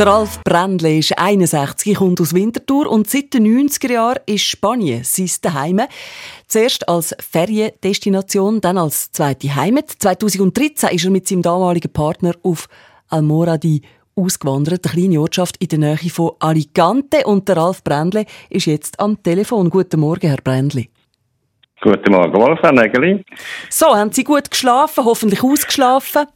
Der Ralf Brändle ist 61, kommt aus Winterthur und seit den 90er Jahren ist Spanien sein Daheim. Zuerst als Feriendestination, dann als zweite Heimat. 2013 ist er mit seinem damaligen Partner auf Almoradi ausgewandert, eine kleine Ortschaft in der Nähe von Alicante. Und der Ralf Brändle ist jetzt am Telefon. Guten Morgen, Herr Brändle. Guten Morgen, Wolfgang Nägeli. So, haben Sie gut geschlafen, hoffentlich ausgeschlafen?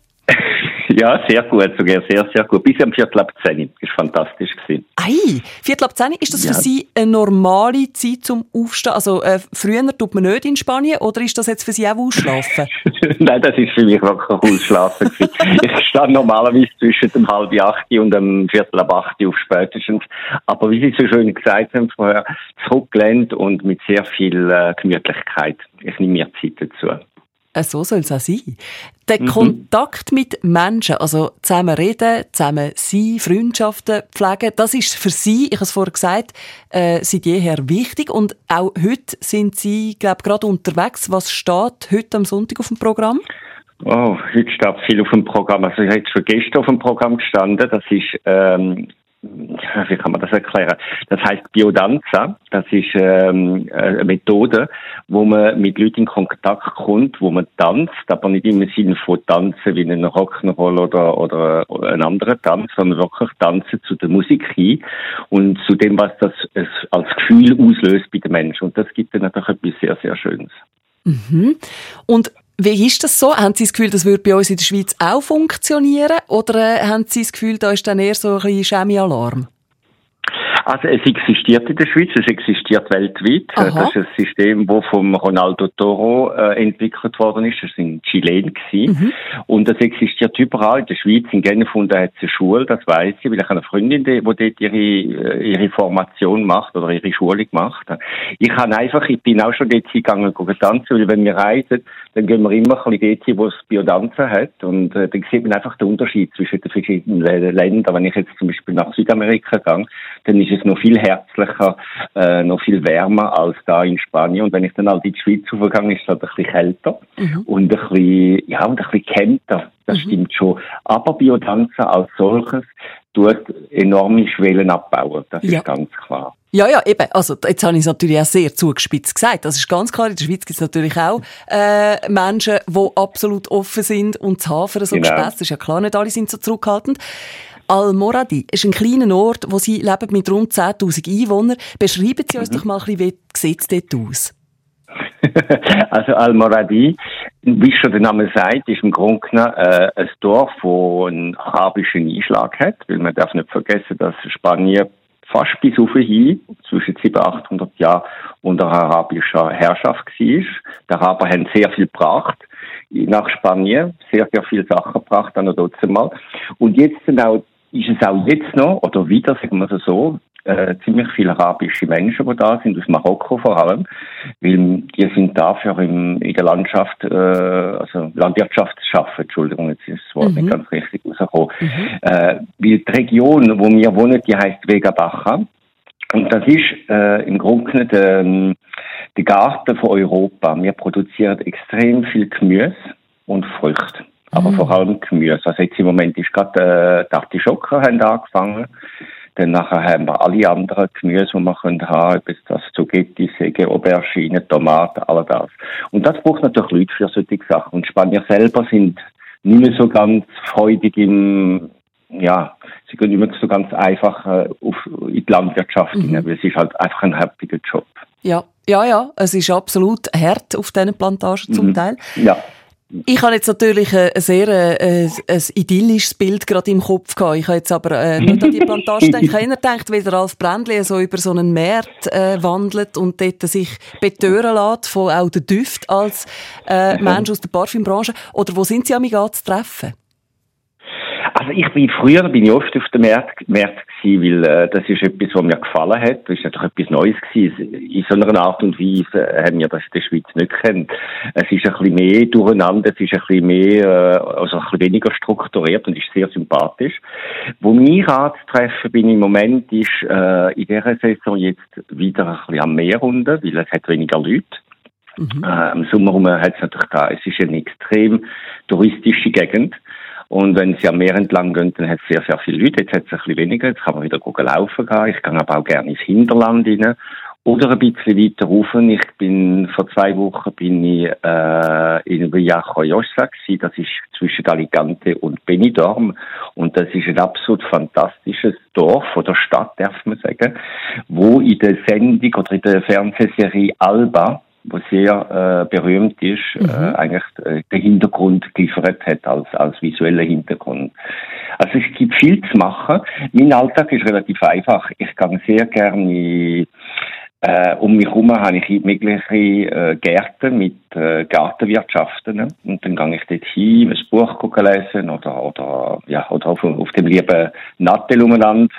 Ja, sehr gut, sogar sehr, sehr gut. Bis am Viertel ab 10. Das war fantastisch. Gewesen. Ei, Viertel ab 10, ist das Ja. für Sie eine normale Zeit zum Aufstehen? Also äh, früher tut man nicht in Spanien oder ist das jetzt für Sie auch ausschlafen? Nein, das ist für mich wirklich ausschlafen. ich stehe normalerweise zwischen dem halb acht und dem Viertel ab acht auf spätestens. Aber wie Sie so schön gesagt haben vorher, zurückgelehnt und mit sehr viel äh, Gemütlichkeit. Ich nehme mir Zeit dazu. Äh, so soll es auch sein. Der Mhm. Kontakt mit Menschen, also zusammen reden, zusammen sein, Freundschaften pflegen, das ist für Sie, ich habe es vorher gesagt, äh, seit jeher wichtig. Und auch heute sind Sie, glaube ich, gerade unterwegs. Was steht heute am Sonntag auf dem Programm? Oh, heute steht viel auf dem Programm. Also ich hätte schon gestern auf dem Programm gestanden. Das ist, ähm, wie kann man das erklären? Das heißt Biodanza. Das ist ähm, eine Methode, wo man mit Leuten in Kontakt kommt, wo man tanzt, aber nicht im Sinne von tanzen wie in einer Rock'n'Roll oder, oder ein anderer Tanz, sondern wirklich tanzen zu der Musik hin und zu dem, was das als Gefühl auslöst bei den Menschen. Und das gibt dann natürlich etwas sehr, sehr Schönes. Mhm. Und wie ist das so? Haben Sie das Gefühl, das würde bei uns in der Schweiz auch funktionieren? Oder äh, haben Sie das Gefühl, da ist dann eher so ein Chemie-Alarm? Also es existiert in der Schweiz, es existiert weltweit. Aha. Das ist ein System, das vom Ronaldo Toro äh, entwickelt worden ist. Das war in Chilen. gewesen. Und das existiert überall. In der Schweiz, in Genf, und da hat es eine Schule, das weiß ich, weil ich habe eine Freundin, die, dort ihre, äh, ihre Formation macht oder ihre Schulung macht. Ich habe einfach, ich bin auch schon dort hingegangen, gucken tanzen, weil wenn wir reisen, dann gehen wir immer ein bisschen dort wo es Biodanzen hat. Und äh, dann sieht man einfach den Unterschied zwischen den verschiedenen Lä- Ländern. Wenn ich jetzt zum Beispiel nach Südamerika gehe, dann ist es noch viel herzlicher, äh, noch viel wärmer als da in Spanien. Und wenn ich dann halt in die Schweiz aufgegangen ist es halt ein bisschen kälter und ein bisschen, ja, und ein bisschen kälter. Das stimmt schon. Aber Biodanzen als solches tut enorme Schwellen abbauen. Das Ja. ist ganz klar. Ja, ja, eben. Also, jetzt habe ich es natürlich auch sehr zugespitzt gesagt. Das ist ganz klar. In der Schweiz gibt es natürlich auch äh, Menschen, die absolut offen sind und zu Hafen so Genau. gespäßt. Das ist ja klar, nicht alle sind so zurückhaltend. Al-Moradi ist ein kleiner Ort, wo Sie leben mit rund 10.000 Einwohnern. Beschreiben Sie uns doch mal ein bisschen, wie sieht es dort aus? also Al-Moradi, wie schon der Name sagt, ist im Grunde genommen äh, ein Dorf, wo einen arabischen Einschlag hat, weil man darf nicht vergessen, dass Spanien fast bis auf hin, zwischen 700 und 800 Jahren unter arabischer Herrschaft war. Die Araber haben sehr viel gebracht nach Spanien, sehr, sehr viele Sachen gebracht, dann noch trotzdem mal. Und jetzt sind auch, ist es auch jetzt noch, oder wieder, sagen wir es so, äh, ziemlich viele arabische Menschen, die da sind, aus Marokko vor allem, weil die sind dafür im, in der Landschaft, äh, also Landwirtschaft schaffen, Entschuldigung, jetzt ist das Wort nicht ganz richtig rausgekommen. Äh, weil die Region, wo wir wohnen, die heißt Vega Baja. Und das ist äh, im Grunde genommen der, ähm, der Garten von Europa. Wir produzieren extrem viel Gemüse und Früchte. Aber vor allem Gemüse. Also jetzt im Moment ist gerade äh, die Artischocken haben angefangen. Dann nachher haben wir alle anderen Gemüse, die wir können haben, ob es das Zucchetti, Säge, Aubergine, Tomaten, all das. Und das braucht natürlich Leute für solche Sachen. Und Spanier selber sind nicht mehr so ganz freudig im, ja, sie gehen nicht mehr so ganz einfach äh, auf, in die Landwirtschaft hinein, weil es ist halt einfach ein heftiger Job. Ja, ja, ja. Es ist absolut hart auf diesen Plantagen zum Teil. Ja. Ich habe jetzt natürlich ein sehr äh, ein idyllisches Bild gerade im Kopf gehabt. Ich habe jetzt aber äh, nicht an die Plantage gedacht. Ich habe eher gedacht, wie der Ralf Brändli so über so einen Markt äh, wandelt und dort sich betören lässt von auch den Düft als äh, Mensch aus der Parfümbranche. Oder wo sind Sie am zu treffen? Also ich bin früher bin ich oft auf dem Markt, Markt gewesen, weil äh, das ist etwas, was mir gefallen hat. Das ist natürlich etwas Neues gewesen. In so einer Art und Weise äh, haben wir das in der Schweiz nicht kennt. Es ist ein bisschen mehr durcheinander, es ist ein bisschen mehr, äh, also ein bisschen weniger strukturiert und ist sehr sympathisch. Wo mich anzutreffen bin im Moment ist äh, in dieser Saison jetzt wieder ein bisschen am Meer runter, weil es hat weniger Leute. Mhm. Äh, Im Sommer hat es natürlich da, es ist eine extrem touristische Gegend. Und wenn Sie am Meer entlang gehen, dann hat es sehr, sehr viele Leute. Jetzt hat es ein bisschen weniger. Jetzt kann man wieder laufen gehen. Ich gehe aber auch gerne ins Hinterland rein. Oder ein bisschen weiter rauf. Ich bin, vor zwei Wochen bin ich, äh, in Villajoyosa gewesen. Das ist zwischen Alicante und Benidorm. Und das ist ein absolut fantastisches Dorf oder Stadt, darf man sagen, wo in der Sendung oder in der Fernsehserie Alba wo sehr äh, berühmt ist, mhm. äh, eigentlich äh, den Hintergrund geliefert hat als, als visueller Hintergrund. Also es gibt viel zu machen. Mein Alltag ist relativ einfach. Ich kann sehr gerne äh, um mich herum habe ich mögliche äh, Gärten mit äh, Gartenwirtschaften. Ne? Und dann gehe ich dort hin, ein Buch lesen oder, oder, ja, oder auf, auf dem lieben Nattel umeinander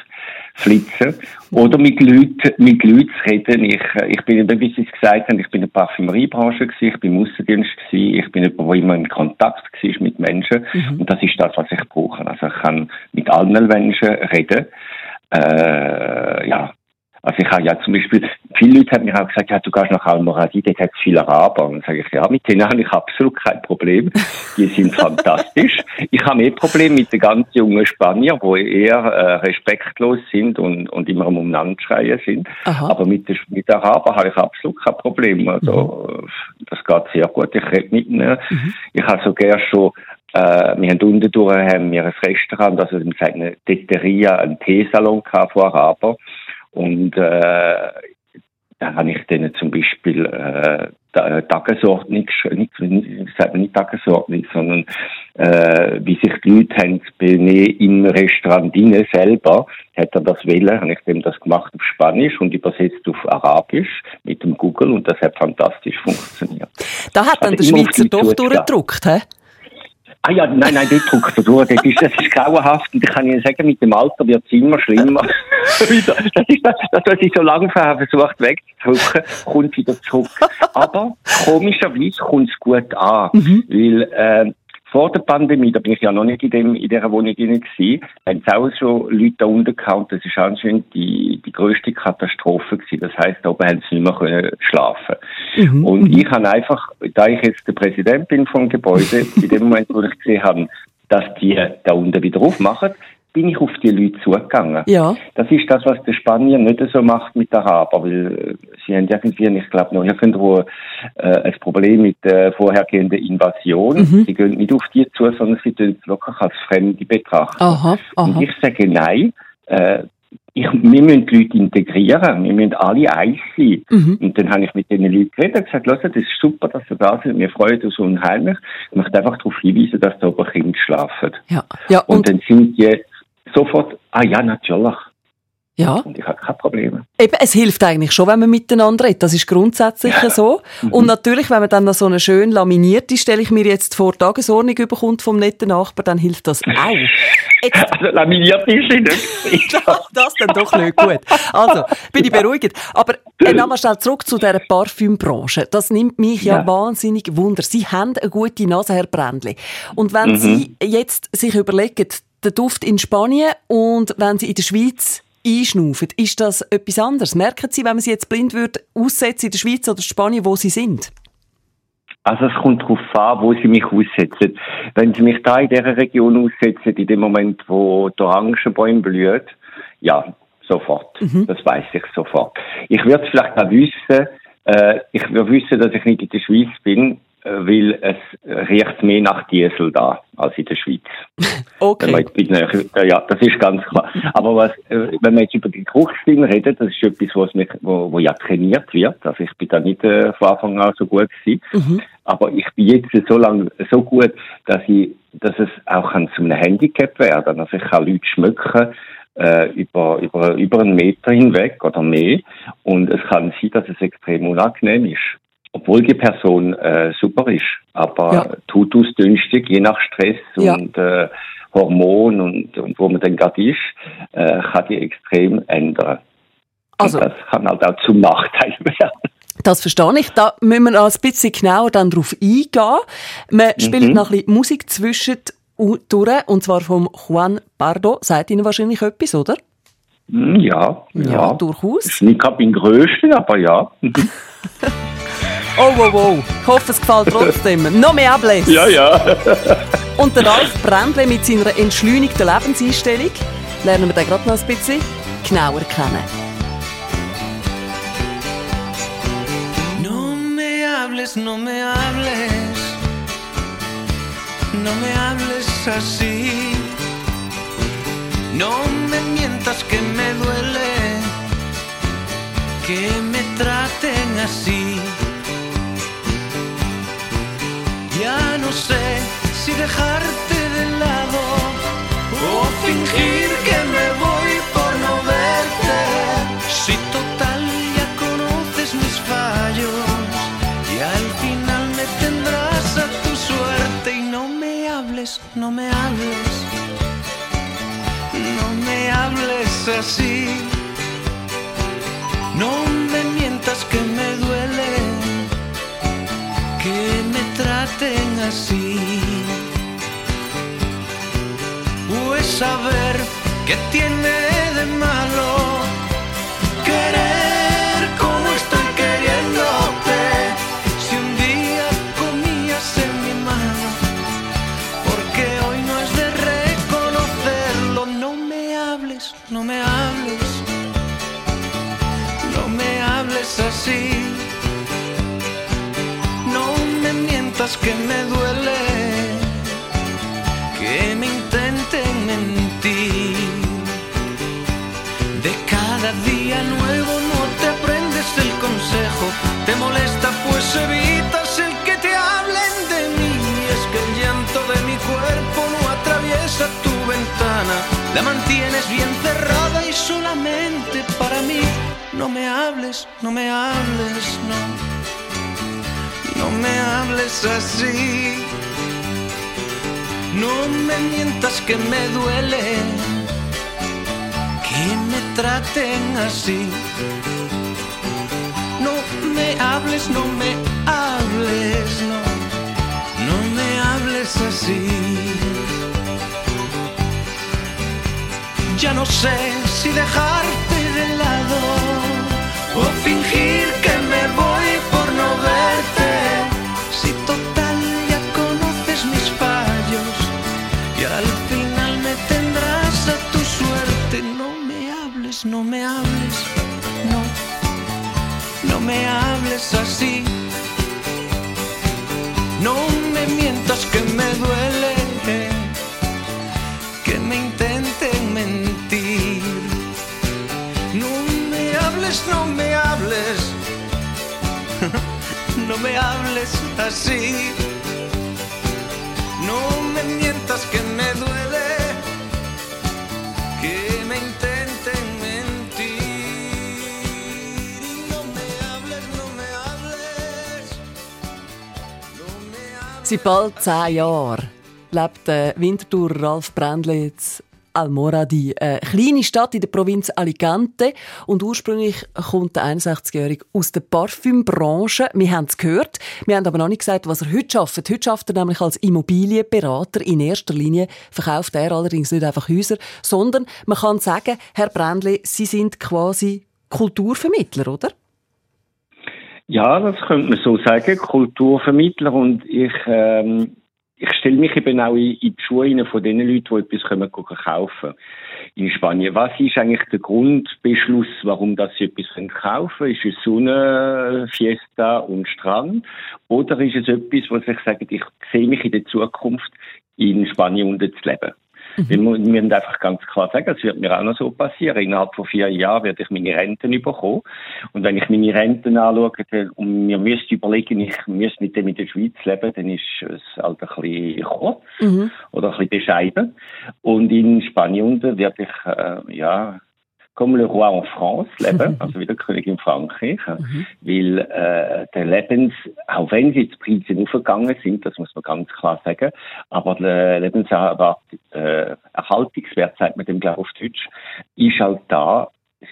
flitzen. Oder mit Leuten, mit Leuten reden. Ich, ich bin, wie Sie es gesagt haben, ich bin in der Parfümeriebranche gewesen, ich bin im Aussendienst gewesen, ich bin jemand, der immer in Kontakt war mit Menschen. Mhm. Und das ist das, was ich brauche. Also ich kann mit allen Menschen reden. Äh, ja, also ich habe ja zum Beispiel, viele Leute haben mir auch gesagt, ja, du gehst nach Almoradí, dort hat es viele Araber. Und dann sage ich, ja, mit denen habe ich absolut kein Problem. Die sind fantastisch. Ich habe mehr Probleme mit den ganz jungen Spaniern, die eher äh, respektlos sind und, und immer am schreien sind. Aha. Aber mit den, mit den Arabern habe ich absolut kein Problem. Also, mhm. das geht sehr gut. Ich rede mit ihnen. Mhm. Ich habe sogar schon äh, wir haben unten durch haben wir ein Restaurant, also wir eine Tetteria, einen Teesalon von Araber. Und äh, da habe ich denen zum Beispiel äh, Tagesordnung, nicht, nicht, nicht Tagesordnung, sondern äh, wie sich die Leute haben benehmen im Restaurant selber, hat er das wählen, habe ich dem das gemacht auf Spanisch und übersetzt auf Arabisch mit dem Google und das hat fantastisch funktioniert. Da hat dann also der Schweizer doch durchgedruckt, hä? Ah ja, nein, nein, er durch. Das ist, das ist grauenhaft und ich kann Ihnen sagen, mit dem Alter wird es immer schlimmer. das ist das, das, was ich so lange versucht wegzudrücken, kommt wieder zurück. Aber komischerweise kommt es gut an, mhm. weil äh, vor der Pandemie, da bin ich ja noch nicht in, dem, in dieser Wohnung gewesen, haben es auch schon Leute da unten gehabt. Das ist anscheinend die, die grösste Katastrophe gewesen. Das heisst, da oben haben sie nicht mehr können schlafen. Mhm. Und mhm. ich habe einfach, da ich jetzt der Präsident bin vom Gebäude, in dem Moment, wo ich gesehen habe, dass die da unten wieder aufmachen, bin ich auf die Leute zugegangen. Ja. Das ist das, was der Spanier nicht so macht mit der Araber, weil äh, sie haben irgendwie, ich glaube, noch irgendwo äh, ein Problem mit der vorhergehenden Invasion. Mhm. Sie gehen nicht auf die zu, sondern sie tun es wirklich als Fremde betrachten. Aha, aha. Und ich sage nein, äh, ich, wir müssen die Leute integrieren, wir müssen alle eins sein. Mhm. Und dann habe ich mit diesen Leuten geredet und gesagt, das ist super, dass sie da sind, wir freuen uns unheimlich. Ich möchte einfach darauf hinweisen, dass da oben Kinder schlafen. Ja. Ja, und, und dann sind die sofort, ah ja, natürlich. Ja. Und ich habe keine Probleme. Eben, es hilft eigentlich schon, wenn man miteinander redet. Das ist grundsätzlich ja. so. Mhm. Und natürlich, wenn man dann noch so eine schön laminierte, stelle ich mir jetzt vor, Tagesordnung überkommt vom netten Nachbar, dann hilft das auch. Jetzt. Also laminiert ist sie nicht. das, das dann doch nicht gut. Also, bin ich beruhigt. Aber äh, nochmal schnell zurück zu dieser Parfümbranche. Das nimmt mich ja, ja, wahnsinnig Wunder. Sie haben eine gute Nase, Herr Brändli. Und wenn mhm. Sie jetzt sich überlegen, der Duft in Spanien und wenn Sie in der Schweiz einschnaufen, ist das etwas anderes? Merken Sie, wenn man Sie jetzt blind würde, aussetzen in der Schweiz oder Spanien, wo Sie sind? Also es kommt darauf an, wo Sie mich aussetzen. Wenn Sie mich da in dieser Region aussetzen, in dem Moment, wo der Orangenbäume blüht, ja, sofort. Mhm. Das weiß ich sofort. Ich würde vielleicht auch wissen, äh, ich würde wissen, dass ich nicht in der Schweiz bin, weil es riecht mehr nach Diesel da als in der Schweiz. Okay. ja, das ist ganz klar. Aber was, äh, wenn wir jetzt über die Geruchsstimme reden, das ist etwas, was mich, wo, wo ja trainiert wird. Also ich bin da nicht äh, von Anfang an so gut gewesen. Mhm. Aber ich bin jetzt so lange so gut, dass ich, dass es auch kann zu einem Handicap werden. Also ich kann Leute schmücken, äh, über, über, über einen Meter hinweg oder mehr. Und es kann sein, dass es extrem unangenehm ist. Obwohl die Person äh, super ist, aber ja. tut ausdünstig, je nach Stress ja. und äh, Hormon und, und wo man dann gerade ist, äh, kann die extrem ändern. Also, und das kann halt auch zum Nachteil werden. Das verstehe ich. Da müssen wir ein bisschen genauer dann drauf eingehen. Man mhm. spielt noch ein bisschen Musik zwischen durch, und zwar vom Juan Pardo. Sagt Ihnen wahrscheinlich etwas, oder? Hm, ja, ja, ja. durchaus. Ist nicht gerade mein Größten, aber ja. oh, wow, wow. Ich hoffe, es gefällt trotzdem. noch mehr Ablässe. Ja, ja. und der Ralf Brändle mit seiner entschleunigten Lebenseinstellung lernen wir den gerade noch ein bisschen genauer kennen. No me hables, no me hables. No me hables así. No me mientas que me duele que me traten así. No sé si dejarte de lado o fingir que me voy por no verte. Si total ya conoces mis fallos y al final me tendrás a tu suerte y no me hables, no me hables hables así. No me mientas que me duele me traten así. Pues saber que tiene de malo querer. La mantienes bien cerrada y solamente para mí. No me hables, no me hables, no no me hables así. No me mientas que me duele que me traten así. No me hables, no me hables, no, no me hables así. Ya no sé si dejarte de lado o fingir que me voy por no verte. no me hables, no, no me hables así. No me mientas que me duele, hables, no me hables, no me hables así. No me mientas que me duele. Seit bald zehn Jahren lebt der Winterthur Ralf Brändle jetzt Almoradi, eine kleine Stadt in der Provinz Alicante. Und ursprünglich kommt der 61-Jährige aus der Parfümbranche. Wir haben es gehört. Wir haben aber noch nicht gesagt, was er heute arbeitet. Heute arbeitet er nämlich als Immobilienberater. In erster Linie verkauft er allerdings nicht einfach Häuser, sondern man kann sagen, Herr Brändle, Sie sind quasi Kulturvermittler, oder? Ja, das könnte man so sagen, Kulturvermittler und ich, ähm, ich stelle mich eben auch in, die Schuhe von den Leuten, die etwas kaufen in Spanien. Was ist eigentlich der Grundbeschluss, warum das sie etwas kaufen können? Ist es Sonne, Fiesta und Strand? Oder ist es etwas, wo ich sage, ich sehe mich in der Zukunft in Spanien unten zu leben? Mhm. Wir, müssen einfach ganz klar sagen, es wird mir auch noch so passieren. Innerhalb von vier Jahren werde ich meine Renten bekommen. Und wenn ich meine Renten anschaue und mir müsste überlegen, ich müsste mit dem in der Schweiz leben, dann ist es halt ein bisschen kurz mhm. oder ein bisschen bescheiden. Und in Spanien werde ich, äh, ja, comme le roi en France leben, also wie der König in Frankreich, mhm. weil äh, der Lebens, auch wenn sie jetzt Preise aufgegangen sind, das muss man ganz klar sagen, aber der Lebenserhalt, äh, sagt man dem glaube auf Deutsch, ist halt da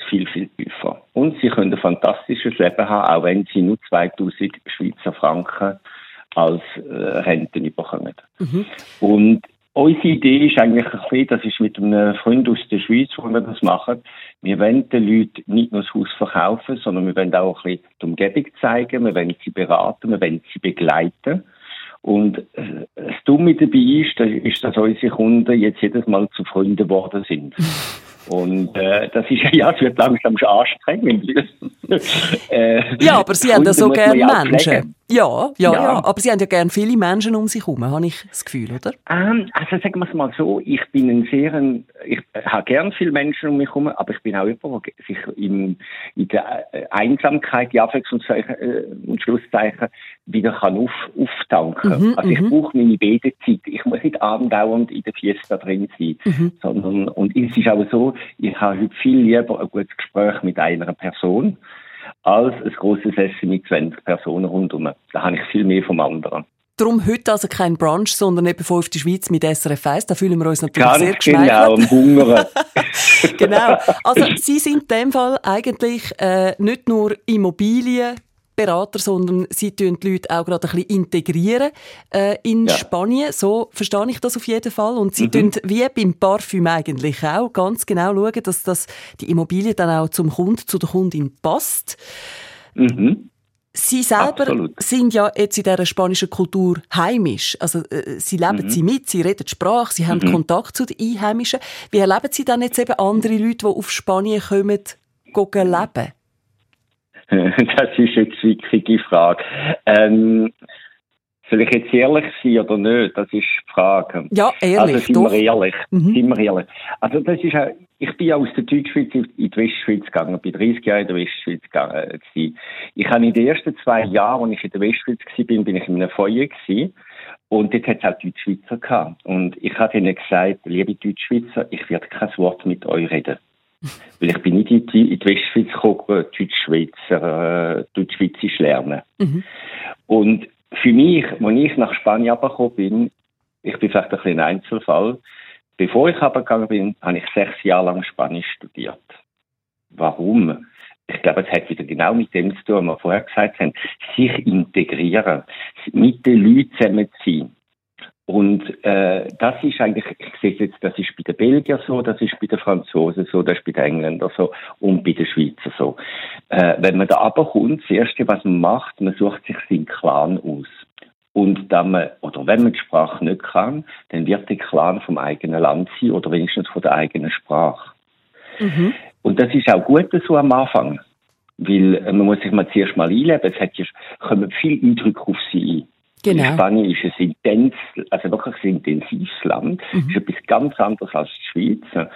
viel, viel tiefer. Und sie können ein fantastisches Leben haben, auch wenn sie nur 2000 Schweizer Franken als äh, Renten bekommen. Mhm. Und Unsere Idee ist eigentlich ein bisschen, das ist mit einem Freund aus der Schweiz, wo wir das machen. Wir wollen den Leuten nicht nur das Haus verkaufen, sondern wir wollen auch ein bisschen die Umgebung zeigen, wir wollen sie beraten, wir wollen sie begleiten. Und äh, das Dumme dabei ist, ist, dass unsere Kunden jetzt jedes Mal zu Freunden geworden sind. Und äh, das ist ja, es wird langsam schon anstrengend. äh, ja, aber Sie haben ja so gerne Menschen. Ja, ja, ja, ja, aber Sie haben ja gerne viele Menschen um sich herum, habe ich das Gefühl, oder? Ähm, also sagen wir es mal so, ich bin ein sehr, ich habe gerne viele Menschen um mich herum, aber ich bin auch jemand, der sich in, in der äh, Einsamkeit, die Anführungs- und, äh, und Schlusszeichen, wieder kann auf, auftanken. Mhm, also ich mhm. brauche meine Bedezeit. Ich muss nicht andauernd in der Fiesta drin sein, mhm. sondern, und es ist auch so, ich habe heute viel lieber ein gutes Gespräch mit einer Person, als ein grosses Essen mit 20 Personen rundherum. Da habe ich viel mehr vom anderen. Darum heute also kein Brunch, sondern eben auf die Schweiz mit SRF 1. Da fühlen wir uns natürlich Ganz sehr genau, am Hungern. genau. Also Sie sind in dem Fall eigentlich äh, nicht nur Immobilien Berater, sondern sie tun die Leute auch gerade ein bisschen integrieren äh, in ja. Spanien. So verstehe ich das auf jeden Fall. Und sie mhm. tun wie beim Parfüm eigentlich auch ganz genau schauen, dass das, die Immobilie dann auch zum Kunden, zu der Kundin passt. Mhm. Sie selber Absolut. sind ja jetzt in dieser spanischen Kultur heimisch. Also, äh, Sie leben mhm. sie mit, Sie reden die Sprache, Sie haben mhm. Kontakt zu den Einheimischen. Wie erleben Sie dann jetzt eben andere Leute, die auf Spanien kommen, leben? das ist jetzt eine wichtige Frage. Ähm, soll ich jetzt ehrlich sein oder nicht? Das ist die Frage. Ja, ehrlich. Also sind doch. wir ehrlich. Mhm. Sind wir ehrlich. Also das ist auch, ich bin ja aus der Deutschschweiz in die Westschweiz gegangen, bin 30 Jahre in der Westschweiz gegangen. Ich habe in den ersten zwei Jahren, als ich in der Westschweiz war, bin, bin ich in einem Feuer gewesen. Und dort hat es auch Deutschschweizer gehabt. Und ich habe ihnen gesagt, liebe Deutschschweizer, ich werde kein Wort mit euch reden. Weil ich bin nicht in die, in die Westschweiz gekommen, Deutschschweizer, äh, Deutschschweizisch lernen. Mhm. Und für mich, als ich nach Spanien abgekommen bin, ich bin vielleicht ein bisschen ein Einzelfall, bevor ich abgegangen bin, habe ich sechs Jahre lang Spanisch studiert. Warum? Ich glaube, es hat wieder genau mit dem zu tun, was wir vorher gesagt haben. Sich integrieren, mit den Leuten zusammen sein. Und äh, das ist eigentlich, ich sehe jetzt, das ist bei den Belgiern so, das ist bei den Franzosen so, das ist bei den Engländern so und bei den Schweizer so. Äh, wenn man da runterkommt, das Erste, was man macht, man sucht sich seinen Clan aus. Und dann man, oder wenn man die Sprache nicht kann, dann wird der Clan vom eigenen Land sein oder wenigstens von der eigenen Sprache. Mhm. Und das ist auch gut so am Anfang. Weil äh, man muss sich mal zuerst mal einleben. Es hat ja, kommen viele Eindrücke auf sie ein. Genau. Spanien ist es intens, also wirklich ein intensives Land. Mhm. ist etwas ganz anderes als die Schweiz.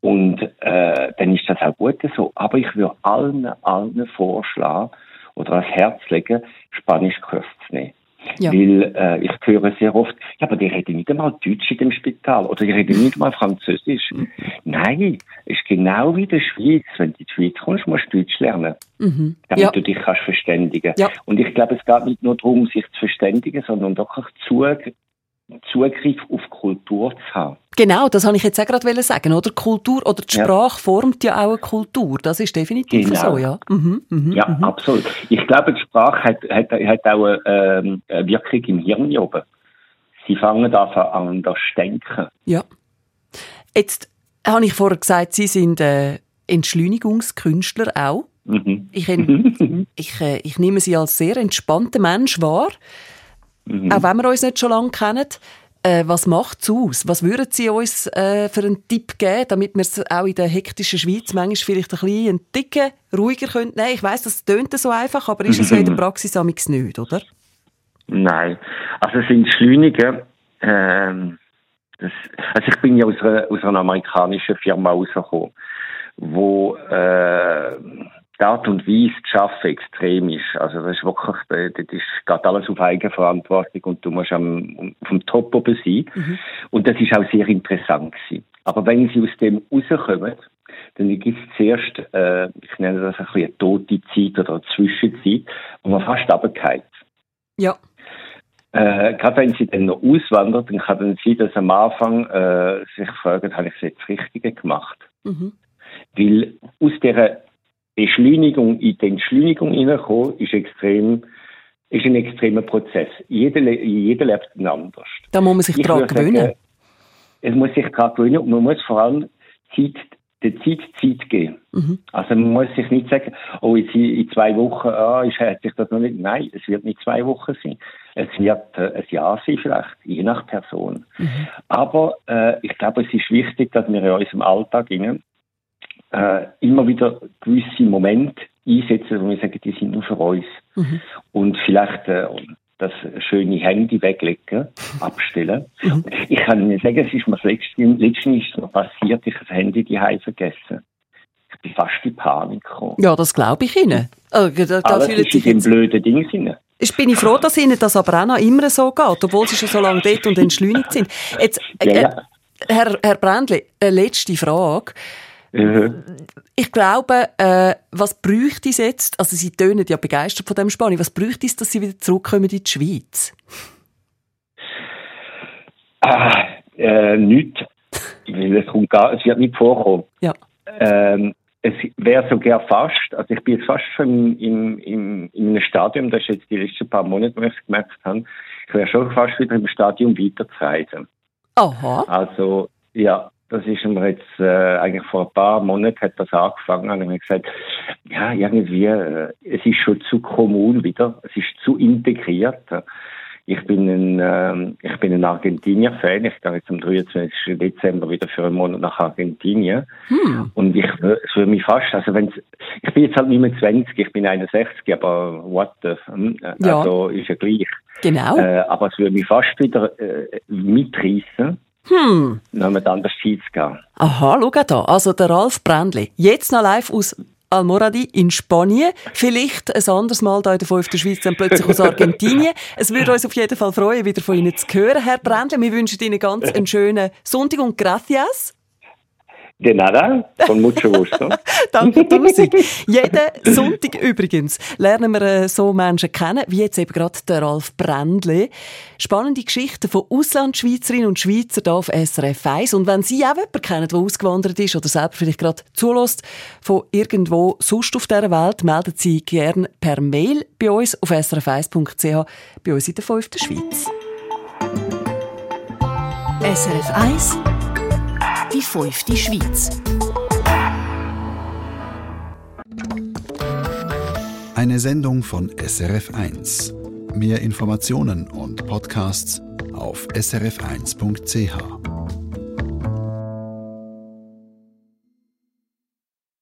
Und äh, dann ist das auch gut so. Aber ich würde allen, allen vorschlagen oder ans Herz legen, Spanischkurs zu nehmen. Ja. Weil äh, ich höre sehr oft, ja, aber die reden nicht einmal Deutsch in dem Spital oder die reden nicht einmal Französisch. Mhm. Nein, es ist genau wie in der Schweiz. Wenn du in die Schweiz kommst, musst du Deutsch lernen, mhm. damit ja. du dich kannst verständigen. Ja. Und ich glaube, es geht nicht nur darum, sich zu verständigen, sondern wirklich Zug Zugriff auf Kultur zu haben. Genau, das habe ich jetzt auch gerade sagen, oder? Kultur oder die Sprache ja. formt ja auch eine Kultur. Das ist definitiv genau. so, ja. Mhm, mhm, ja, mhm. absolut. Ich glaube, die Sprache hat, hat, hat auch eine, eine Wirkung im Hirn oben. Sie fangen an anders denken. Ja. Jetzt habe ich vorher gesagt, Sie sind äh, Entschleunigungskünstler auch. Mhm. Ich, ich, äh, ich nehme Sie als sehr entspannter Mensch wahr. Mhm. Auch wenn wir uns nicht schon lange kennen. Äh, was macht es aus? Was würden Sie uns äh, für einen Tipp geben, damit wir es auch in der hektischen Schweiz manchmal vielleicht ein bisschen Ticken ruhiger können? Nein, ich weiss, das tönt so einfach, aber ist es in der Praxis amigs nicht, oder? Nein. Also es sind Schleuniger. Ähm, das, also ich bin ja aus einer, aus einer amerikanischen Firma rausgekommen, wo äh, die Art und Weise zu arbeiten extrem ist. Also das ist wirklich, das ist, geht alles auf Eigenverantwortung und du musst am, dem Top oben sein. Mhm. Und das ist auch sehr interessant gewesen. Aber wenn sie aus dem rauskommen, dann gibt es zuerst, äh, ich nenne das ein bisschen eine tote Zeit oder eine Zwischenzeit, wo man fast runtergeht. Ja. Äh, gerade wenn sie dann noch auswandert, dann kann dann sie das am Anfang äh, sich fragen, habe ich es jetzt Richtige gemacht? Mhm. Weil aus dieser Beschleunigung in die Entschleunigung hineinkommen, ist extrem, ist ein extremer Prozess. Jeder, jeder lebt anders. Da muss man sich Ich daran gewöhnen. sagen, Es muss sich daran gewöhnen und man muss vor allem Zeit, der Zeit Zeit geben. Mhm. Also man muss sich nicht sagen, oh, jetzt in in zwei Wochen ah, ist, hat sich das noch nicht. Nein, es wird nicht zwei Wochen sein. Es wird äh, ein Jahr sein vielleicht, je nach Person. Mhm. Aber äh, ich glaube, es ist wichtig, dass wir in unserem Alltag innen, äh, immer wieder gewisse Momente einsetzen, wo wir sagen, die sind nur für uns. Mhm. Und vielleicht äh, das schöne Handy weglegen, abstellen. Mhm. Ich kann Ihnen sagen, es ist mir das letzte, letztens ist passiert, ich habe das Handy die vergessen. Ich bin fast in Panik gekommen. Ja, das glaube ich Ihnen. Äh, Da, da Alles ist in dem blöden Ding drin. Ich bin froh, dass Ihnen das aber auch noch immer so geht, obwohl Sie schon so lange dort und entschleunigt sind. Jetzt, äh, Ja, äh, ja. Herr, Herr Brändli, eine letzte Frage. Mhm. Ich glaube, äh, was bräuchte es jetzt, also Sie tönen ja begeistert von dem Spanien, was bräuchte es, dass Sie wieder zurückkommen in die Schweiz? Ah, äh, nichts. Weil es, kommt gar, es wird nicht vorkommen. Ja. Ähm, es wäre sogar fast, also ich bin jetzt fast schon im, im, in einem Stadium, das ist jetzt die letzten paar Monate, wo ich es gemerkt habe, ich wäre schon fast wieder im Stadium weiterzureisen. Aha. Also, ja, das ist mir jetzt, äh, eigentlich vor ein paar Monaten hat das angefangen, und ich habe gesagt, ja, irgendwie, äh, es ist schon zu kommun wieder, es ist zu integriert. Ich bin ein, ähm, ich bin ein Argentinier-Fan. Ich gehe jetzt am 23. Dezember wieder für einen Monat nach Argentinien. Hm. Und ich, wür- es würde mich fast, also wenn's, ich bin jetzt halt nicht mehr 20, ich bin 61, aber what the, hm, Ja. also ist ja gleich. Genau. Äh, aber es würde mich fast wieder äh, mitreißen, Hm. anders Ski zu gehen. Aha, schau da. Also der Ralf Brändli. Jetzt noch live aus Almoradi in Spanien. Vielleicht ein anderes Mal hier in der fünften Schweiz dann plötzlich aus Argentinien. Es würde uns auf jeden Fall freuen, wieder von Ihnen zu hören, Herr Brändli. Wir wünschen Ihnen ganz einen schönen Sonntag und gracias. De nada, con mucho gusto. Danke tausend. Jeden Sonntag übrigens lernen wir äh, so Menschen kennen, wie jetzt eben gerade der Ralf Brändli. Spannende Geschichten von Auslandschweizerinnen und Schweizer hier auf SRF 1. Und wenn Sie auch jemanden kennen, der ausgewandert ist oder selber vielleicht gerade zulässt von irgendwo sonst auf dieser Welt, melden Sie gerne per Mail bei uns auf srf1.ch bei uns in der 5. Schweiz. SRF 1 Die fünfte Schweiz. Eine Sendung von SRF1. Mehr Informationen und Podcasts auf srf1.ch.